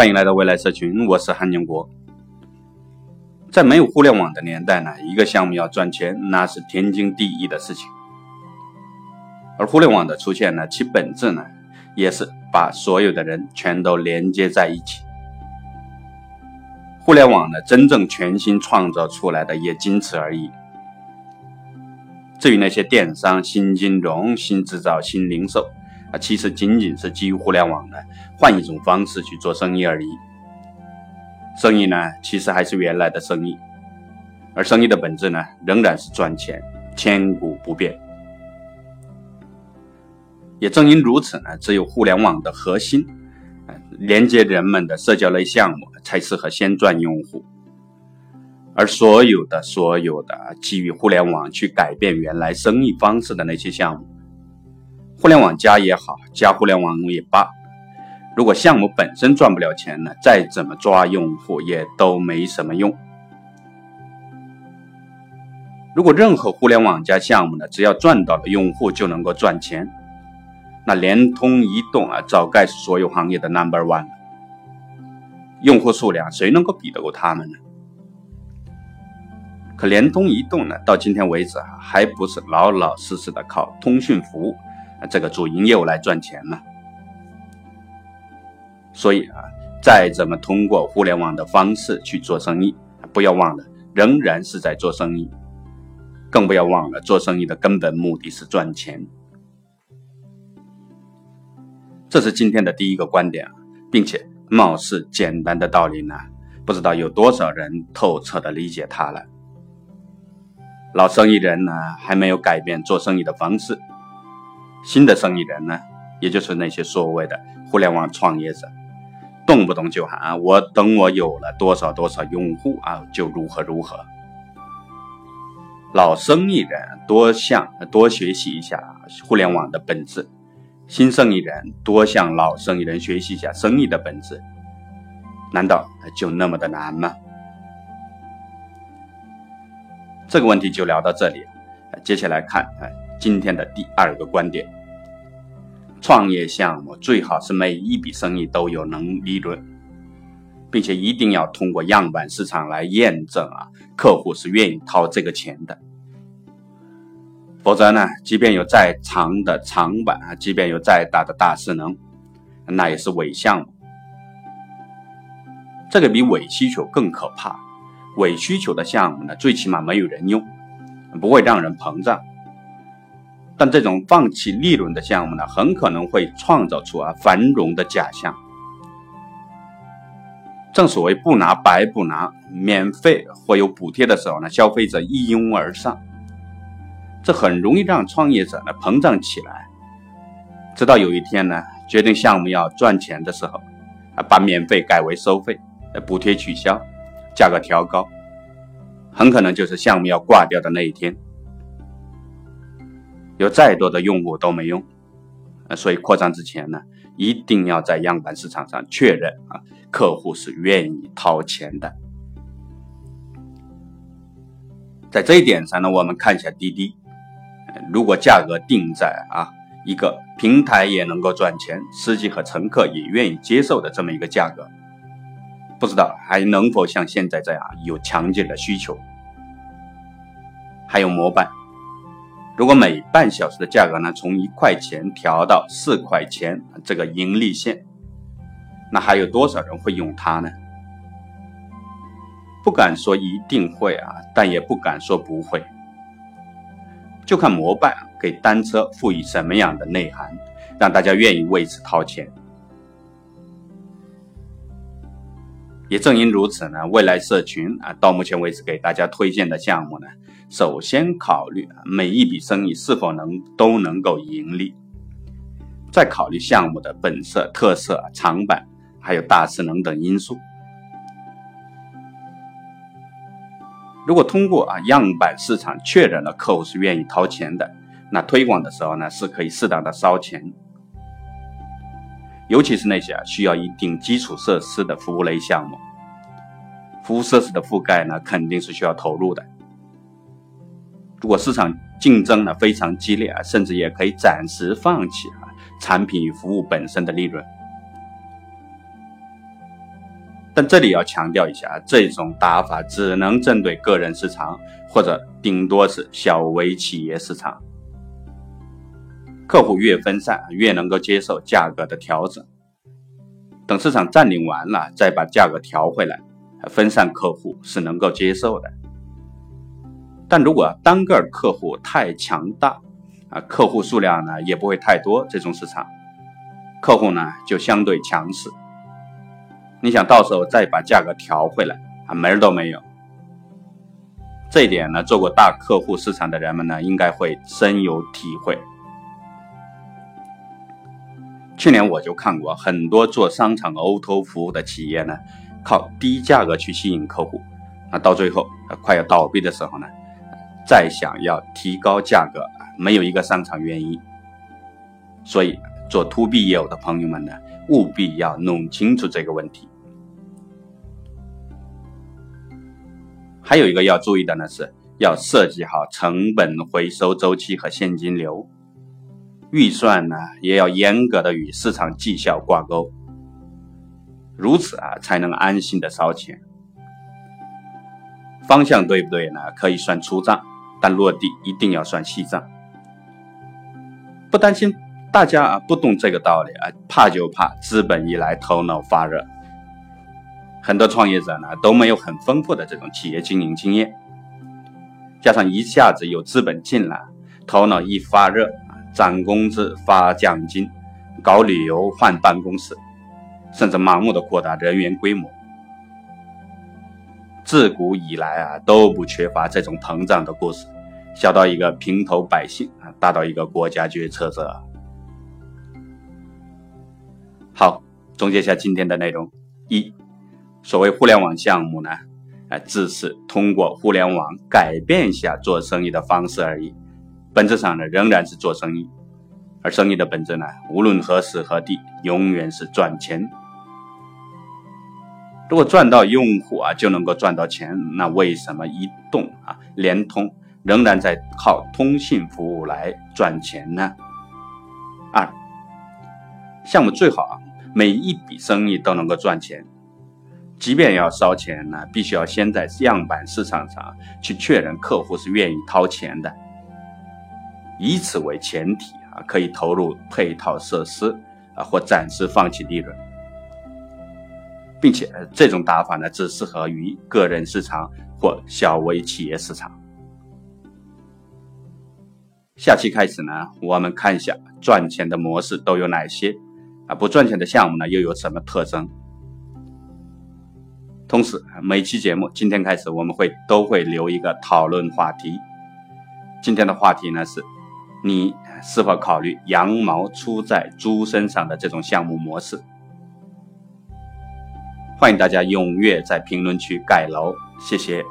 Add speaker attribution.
Speaker 1: 欢迎来到未来社群，我是韩建国。在没有互联网的年代呢，一个项目要赚钱那是天经地义的事情。而互联网的出现呢，其本质呢，也是把所有的人全都连接在一起。互联网呢，真正全新创造出来的也仅此而已。至于那些电商、新金融、新制造、新零售。啊，其实仅仅是基于互联网的换一种方式去做生意而已。生意呢，其实还是原来的生意，而生意的本质呢，仍然是赚钱，千古不变。也正因如此呢，只有互联网的核心，连接人们的社交类项目，才适合先赚用户。而所有的所有的基于互联网去改变原来生意方式的那些项目。互联网加也好，加互联网也罢，如果项目本身赚不了钱呢，再怎么抓用户也都没什么用。如果任何互联网加项目呢，只要赚到了用户就能够赚钱，那联通、移动啊，早该是所有行业的 number one 了。用户数量谁能够比得过他们呢？可联通、移动呢，到今天为止啊，还不是老老实实的靠通讯服务。这个主营业务来赚钱呢，所以啊，再怎么通过互联网的方式去做生意，不要忘了，仍然是在做生意，更不要忘了，做生意的根本目的是赚钱。这是今天的第一个观点，并且貌似简单的道理呢，不知道有多少人透彻的理解它了。老生意人呢，还没有改变做生意的方式。新的生意人呢，也就是那些所谓的互联网创业者，动不动就喊啊，我等我有了多少多少用户啊，就如何如何。老生意人多向多学习一下互联网的本质，新生意人多向老生意人学习一下生意的本质，难道就那么的难吗？这个问题就聊到这里，接下来看。今天的第二个观点：创业项目最好是每一笔生意都有能利润，并且一定要通过样板市场来验证啊，客户是愿意掏这个钱的。否则呢，即便有再长的长板啊，即便有再大的大势能，那也是伪项目。这个比伪需求更可怕。伪需求的项目呢，最起码没有人用，不会让人膨胀。但这种放弃利润的项目呢，很可能会创造出啊繁荣的假象。正所谓不拿白不拿，免费或有补贴的时候呢，消费者一拥而上，这很容易让创业者呢膨胀起来。直到有一天呢，决定项目要赚钱的时候，啊把免费改为收费，补贴取消，价格调高，很可能就是项目要挂掉的那一天。有再多的用户都没用，所以扩张之前呢，一定要在样板市场上确认啊，客户是愿意掏钱的。在这一点上呢，我们看一下滴滴，如果价格定在啊一个平台也能够赚钱，司机和乘客也愿意接受的这么一个价格，不知道还能否像现在这样有强劲的需求？还有模板。如果每半小时的价格呢，从一块钱调到四块钱，这个盈利线，那还有多少人会用它呢？不敢说一定会啊，但也不敢说不会，就看摩拜给单车赋予什么样的内涵，让大家愿意为此掏钱。也正因如此呢，未来社群啊，到目前为止给大家推荐的项目呢。首先考虑每一笔生意是否能都能够盈利，再考虑项目的本色、特色、长板，还有大势能等因素。如果通过啊样板市场确认了客户是愿意掏钱的，那推广的时候呢是可以适当的烧钱，尤其是那些啊需要一定基础设施的服务类项目，服务设施的覆盖呢肯定是需要投入的。如果市场竞争呢非常激烈啊，甚至也可以暂时放弃啊产品与服务本身的利润。但这里要强调一下，这种打法只能针对个人市场，或者顶多是小微企业市场。客户越分散，越能够接受价格的调整。等市场占领完了，再把价格调回来，分散客户是能够接受的。但如果单个客户太强大，啊，客户数量呢也不会太多，这种市场，客户呢就相对强势。你想到时候再把价格调回来啊，门儿都没有。这一点呢，做过大客户市场的人们呢，应该会深有体会。去年我就看过很多做商场 O2O 服务的企业呢，靠低价格去吸引客户，那到最后快要倒闭的时候呢，再想要提高价格，没有一个商场愿意。所以做 To B 业务的朋友们呢，务必要弄清楚这个问题。还有一个要注意的呢，是要设计好成本回收周期和现金流预算呢，也要严格的与市场绩效挂钩，如此啊，才能安心的烧钱。方向对不对呢？可以算粗账，但落地一定要算细账。不担心大家啊不懂这个道理啊，怕就怕资本一来头脑发热。很多创业者呢都没有很丰富的这种企业经营经验，加上一下子有资本进来，头脑一发热，涨工资、发奖金、搞旅游、换办公室，甚至盲目的扩大人员规模。自古以来啊都不缺乏这种膨胀的故事，小到一个平头百姓啊，大到一个国家决策者。好，总结一下今天的内容：一。所谓互联网项目呢，啊，只是通过互联网改变一下做生意的方式而已，本质上呢仍然是做生意，而生意的本质呢，无论何时何地，永远是赚钱。如果赚到用户啊就能够赚到钱，那为什么移动啊、联通仍然在靠通信服务来赚钱呢？二，项目最好啊，每一笔生意都能够赚钱。即便要烧钱呢，必须要先在样板市场上去确认客户是愿意掏钱的，以此为前提啊，可以投入配套设施啊，或暂时放弃利润，并且这种打法呢，只适合于个人市场或小微企业市场。下期开始呢，我们看一下赚钱的模式都有哪些啊，不赚钱的项目呢又有什么特征？同时，每期节目今天开始，我们会都会留一个讨论话题。今天的话题呢是：你是否考虑羊毛出在猪身上的这种项目模式？欢迎大家踊跃在评论区盖楼，谢谢。